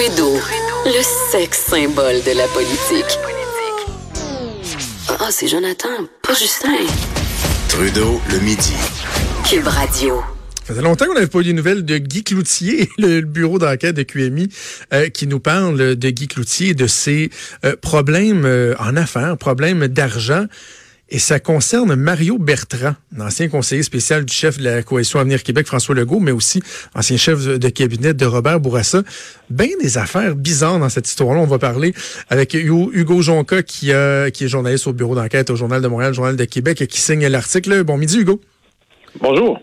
Trudeau, le sexe symbole de la politique. Ah, c'est Jonathan, pas Justin. Trudeau, le midi. Cube Radio. Ça faisait longtemps qu'on n'avait pas eu des nouvelles de Guy Cloutier, le bureau d'enquête de QMI, euh, qui nous parle de Guy Cloutier, de ses euh, problèmes euh, en affaires, problèmes d'argent. Et ça concerne Mario Bertrand, ancien conseiller spécial du chef de la coalition Avenir Québec, François Legault, mais aussi ancien chef de cabinet de Robert Bourassa. Ben des affaires bizarres dans cette histoire-là. On va parler avec Hugo Jonca, qui, qui est journaliste au bureau d'enquête au Journal de Montréal, Journal de Québec, et qui signe l'article. Bon midi, Hugo. Bonjour.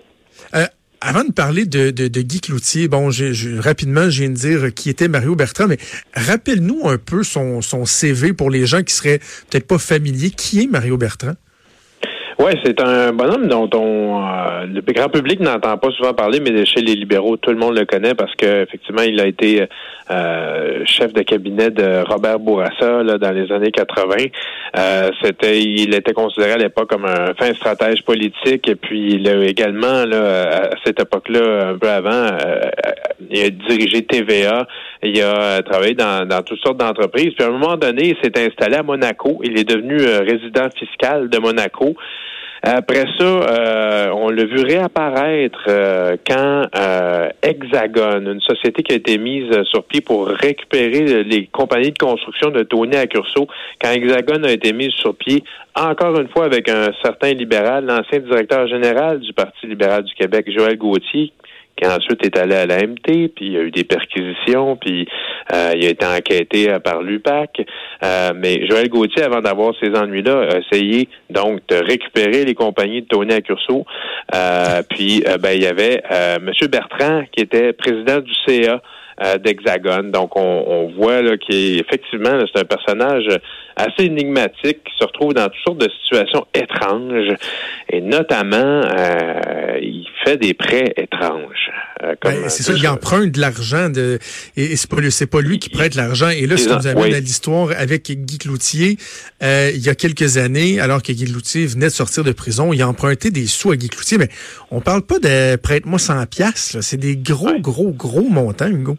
Avant de parler de, de, Guy Cloutier, bon, je, rapidement, je viens de dire qui était Mario Bertrand, mais rappelle-nous un peu son, son CV pour les gens qui seraient peut-être pas familiers. Qui est Mario Bertrand? Oui, c'est un bonhomme dont on, euh, le grand public n'entend pas souvent parler, mais chez les libéraux, tout le monde le connaît parce que effectivement, il a été euh, chef de cabinet de Robert Bourassa là, dans les années 80. Euh, c'était, il était considéré à l'époque comme un fin stratège politique, et puis il a également là, à cette époque-là, un peu avant, il a dirigé TVA. Il a travaillé dans, dans toutes sortes d'entreprises. Puis à un moment donné, il s'est installé à Monaco. Il est devenu résident fiscal de Monaco. Après ça, euh, on l'a vu réapparaître euh, quand euh, Hexagone, une société qui a été mise sur pied pour récupérer les compagnies de construction de Tony Accurso, quand Hexagone a été mise sur pied, encore une fois avec un certain libéral, l'ancien directeur général du Parti libéral du Québec, Joël Gauthier, qui ensuite est allé à la MT, puis il y a eu des perquisitions, puis euh, il a été enquêté euh, par l'UPAC. Euh, mais Joël Gauthier, avant d'avoir ces ennuis-là, a essayé donc de récupérer les compagnies de Tony Accurso. puis ben, il y avait M. Bertrand, qui était président du CA. d'Hexagone. Donc, on, on voit là qu'effectivement, c'est un personnage assez énigmatique qui se retrouve dans toutes sortes de situations étranges. Et notamment, il fait des prêts étranges. Euh, ben, c'est ça, il emprunte de l'argent de et, c'est pas c'est pas lui qui prête l'argent. Et là, ce qui nous amène à l'histoire avec Guy Cloutier, euh, il y a quelques années, alors que Guy Cloutier venait de sortir de prison, il a emprunté des sous à Guy Cloutier. Mais on parle pas de prête-moi 100 piastres, c'est des gros, gros, gros montants, Hugo.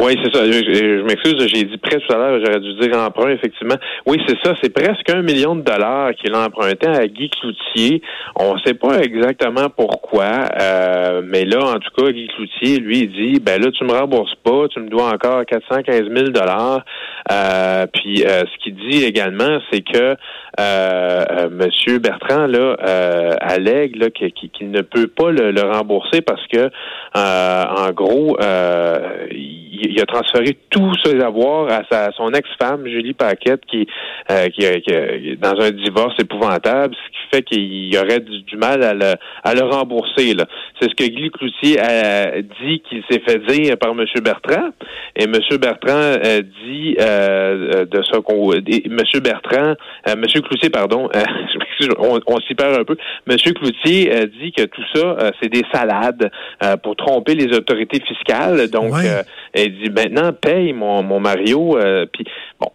Oui, c'est ça. Je, m'excuse, j'ai dit prêt tout à l'heure, j'aurais dû dire emprunt, effectivement. Oui, c'est ça, c'est presque un million de dollars qu'il a emprunté à Guy Cloutier. On ne sait pas exactement pourquoi, euh, mais là, en tout cas, Guy Cloutier, lui, il dit, ben là, tu me rembourses pas, tu me dois encore 415 000 dollars. Euh, puis, euh, ce qu'il dit également, c'est que euh, Monsieur Bertrand là allègue là, qu'il ne peut pas le, rembourser parce que, en gros, il, a transféré tous ses avoirs à, sa, son ex-femme, Julie Paquette, qui, euh, qui, qui, dans un divorce épouvantable, ce qui fait qu'il aurait du, mal à le, à le rembourser. C'est ce que Guy Cloutier a dit qu'il s'est fait dire par M. Bertrand. Et M. Bertrand dit euh, de ça qu'on... M. Bertrand... Euh, M. Cloutier, pardon, on, on s'y perd un peu. M. Cloutier dit que tout ça, c'est des salades pour tromper les autorités fiscales. Donc, il dit maintenant paye mon, mon Mario. Euh, puis bon,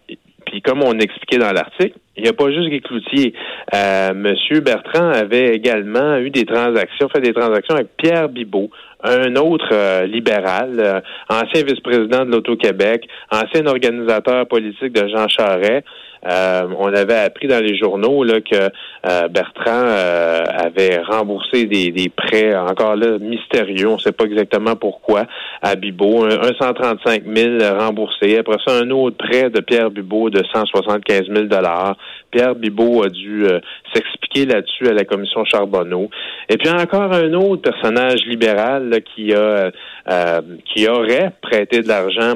puis comme on expliquait dans l'article, il n'y a pas juste Guy Cloutier. Euh, Monsieur Bertrand avait également eu des transactions, fait des transactions avec Pierre Bibot, un autre euh, libéral, euh, ancien vice-président de l'Auto-Québec, ancien organisateur politique de Jean Charest. Euh, on avait appris dans les journaux là, que Bertrand avait remboursé des, des, prêts encore là mystérieux, on ne sait pas exactement pourquoi, à Bibot, un, 135 000 remboursés. Après ça, un autre prêt de Pierre Bibot de 175 000 dollars. Pierre Bibot a dû s'expliquer là-dessus à la commission Charbonneau. Et puis encore un autre personnage libéral qui a euh, qui aurait prêté de l'argent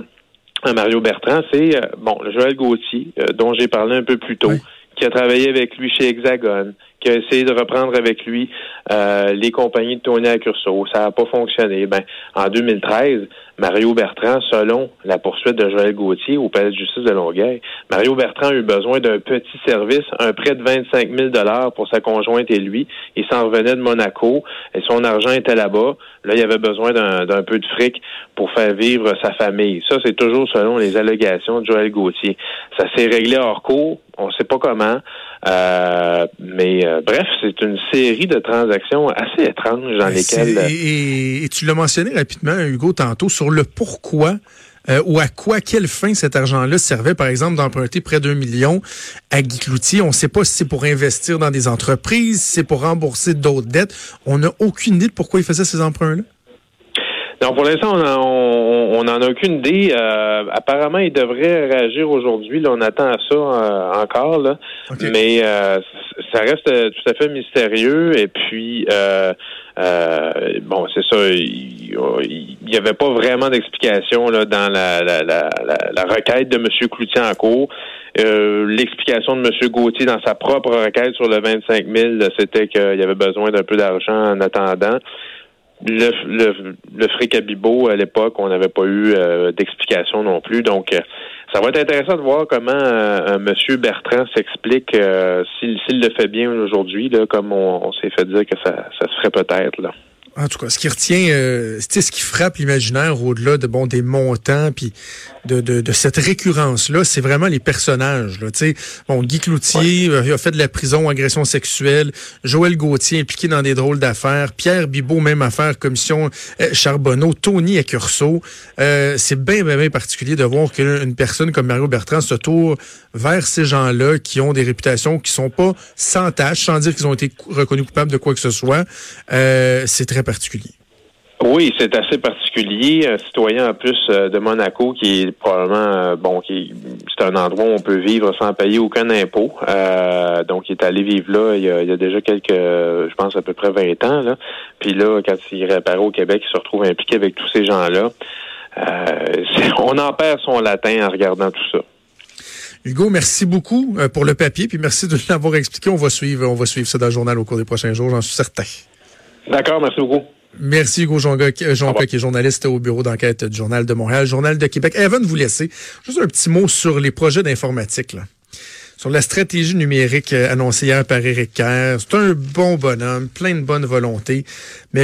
à Mario Bertrand, c'est euh, bon Joël Gauthier, euh, dont j'ai parlé un peu plus tôt, qui a travaillé avec lui chez Hexagone, qui a essayé de reprendre avec lui euh, les compagnies de Tony Accurso. Ça n'a pas fonctionné. Ben, en 2013, Mario Bertrand, selon la poursuite de Joël Gauthier au palais de justice de Longueuil, Mario Bertrand a eu besoin d'un petit service, un prêt de 25 000 dollars pour sa conjointe et lui. Il s'en revenait de Monaco et son argent était là-bas. Là, il avait besoin d'un peu de fric pour faire vivre sa famille. Ça, c'est toujours selon les allégations de Joël Gauthier. Ça s'est réglé hors cours. On ne sait pas comment. Euh, mais euh, bref, c'est une série de transactions assez étranges dans lesquelles. Et, et tu l'as mentionné rapidement, Hugo, tantôt, sur le pourquoi euh, ou à quoi, quelle fin cet argent-là servait, par exemple, d'emprunter près d'un million à Guy Cloutier. On ne sait pas si c'est pour investir dans des entreprises, si c'est pour rembourser d'autres dettes. On n'a aucune idée de pourquoi il faisait ces emprunts-là. Non, pour l'instant, on n'en a aucune idée. Euh, apparemment, il devrait réagir aujourd'hui. on attend à ça euh, encore, là. mais euh, ça reste tout à fait mystérieux. Et puis, bon, c'est ça. Il n'y avait pas vraiment d'explication là dans la, la, la, la, requête de M. Cloutier en cours. L'explication de M. Gauthier dans sa propre requête sur le 25 000, c'était qu'il y avait besoin d'un peu d'argent en attendant le, le, le fric à Bibo, à l'époque, on n'avait pas eu euh, d'explication non plus. Donc, euh, ça va être intéressant de voir comment euh, M. Bertrand s'explique s'il, s'il le fait bien aujourd'hui, comme on, s'est fait dire que ça, ça se ferait peut-être. là. En tout cas, ce qui retient, euh, ce qui frappe l'imaginaire au-delà de bon des montants puis de, de, de cette récurrence-là, c'est vraiment les personnages. Là, bon, Guy Cloutier euh, a fait de la prison, agression sexuelle. Joël Gauthier impliqué dans des drôles d'affaires. Pierre Bibot, même affaire, commission euh, Charbonneau. Tony Accurso. Euh, c'est bien, bien, bien particulier de voir qu'une personne comme Mario Bertrand se tourne vers ces gens-là qui ont des réputations qui sont pas sans tâche, sans dire qu'ils ont été reconnus coupables de quoi que ce soit. C'est très particulier? Oui, c'est assez particulier. Un citoyen en plus euh, de Monaco qui est probablement euh, bon, qui c'est un endroit où on peut vivre sans payer aucun impôt. Euh, donc il est allé vivre là il y, a, il y, a, déjà quelques, je pense à peu près 20 ans là. Puis là, quand il réapparaît au Québec, il se retrouve impliqué avec tous ces gens-là. on en perd son latin en regardant tout ça. Hugo, merci beaucoup pour le papier, puis merci de l'avoir expliqué. On va suivre, on va suivre ça dans le journal au cours des prochains jours, j'en suis certain. D'accord, merci beaucoup. Merci Hugo Jean, Jean qui est journaliste au bureau d'enquête du Journal de Montréal, Journal de Québec. Evan, vous laisser juste un petit mot sur les projets d'informatique. Sur la stratégie numérique euh, annoncée hier par Éric Kerr. C'est un bon bonhomme, plein de bonne volonté. Mais